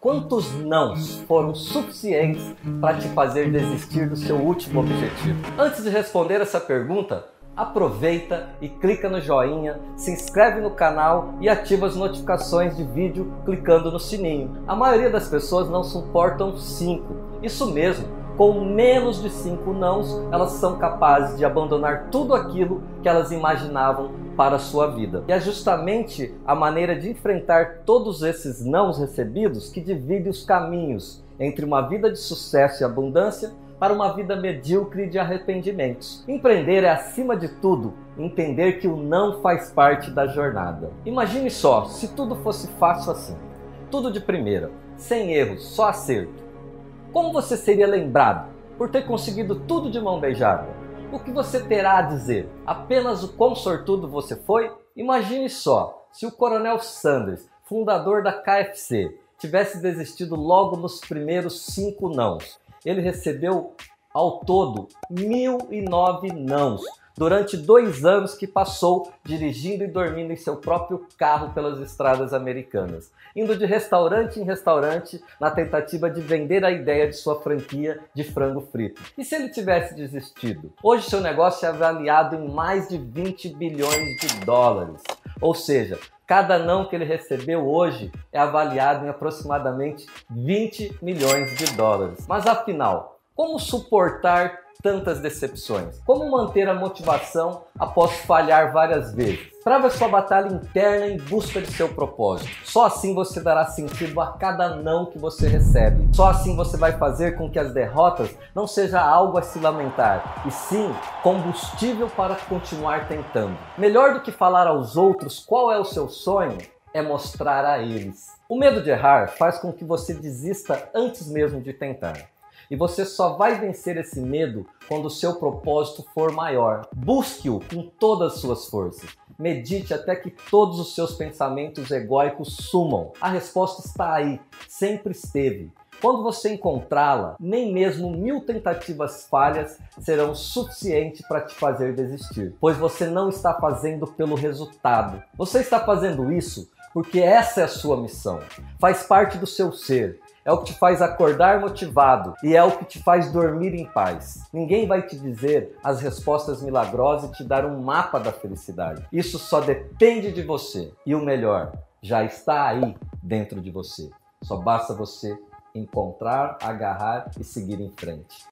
Quantos nãos foram suficientes para te fazer desistir do seu último objetivo? Antes de responder essa pergunta, aproveita e clica no joinha, se inscreve no canal e ativa as notificações de vídeo clicando no sininho. A maioria das pessoas não suportam 5. Isso mesmo, com menos de 5 nãos, elas são capazes de abandonar tudo aquilo que elas imaginavam para a sua vida. E é justamente a maneira de enfrentar todos esses nãos recebidos que divide os caminhos entre uma vida de sucesso e abundância para uma vida medíocre de arrependimentos. Empreender é, acima de tudo, entender que o não faz parte da jornada. Imagine só se tudo fosse fácil assim, tudo de primeira, sem erros, só acerto. Como você seria lembrado por ter conseguido tudo de mão beijada? O que você terá a dizer? Apenas o quão sortudo você foi? Imagine só se o Coronel Sanders, fundador da KFC, tivesse desistido logo nos primeiros cinco nãos ele recebeu ao todo 1.009 nãos durante dois anos que passou dirigindo e dormindo em seu próprio carro pelas estradas americanas, indo de restaurante em restaurante na tentativa de vender a ideia de sua franquia de frango frito. E se ele tivesse desistido? Hoje seu negócio é avaliado em mais de 20 bilhões de dólares. Ou seja, Cada não que ele recebeu hoje é avaliado em aproximadamente 20 milhões de dólares. Mas afinal, como suportar tantas decepções? Como manter a motivação após falhar várias vezes? Trava sua batalha interna em busca de seu propósito. Só assim você dará sentido a cada não que você recebe. Só assim você vai fazer com que as derrotas não seja algo a se lamentar, e sim combustível para continuar tentando. Melhor do que falar aos outros qual é o seu sonho, é mostrar a eles. O medo de errar faz com que você desista antes mesmo de tentar. E você só vai vencer esse medo quando o seu propósito for maior. Busque-o com todas as suas forças. Medite até que todos os seus pensamentos egóicos sumam. A resposta está aí, sempre esteve. Quando você encontrá-la, nem mesmo mil tentativas falhas serão suficientes para te fazer desistir, pois você não está fazendo pelo resultado. Você está fazendo isso porque essa é a sua missão. Faz parte do seu ser é o que te faz acordar motivado e é o que te faz dormir em paz. Ninguém vai te dizer as respostas milagrosas e te dar um mapa da felicidade. Isso só depende de você. E o melhor, já está aí dentro de você. Só basta você encontrar, agarrar e seguir em frente.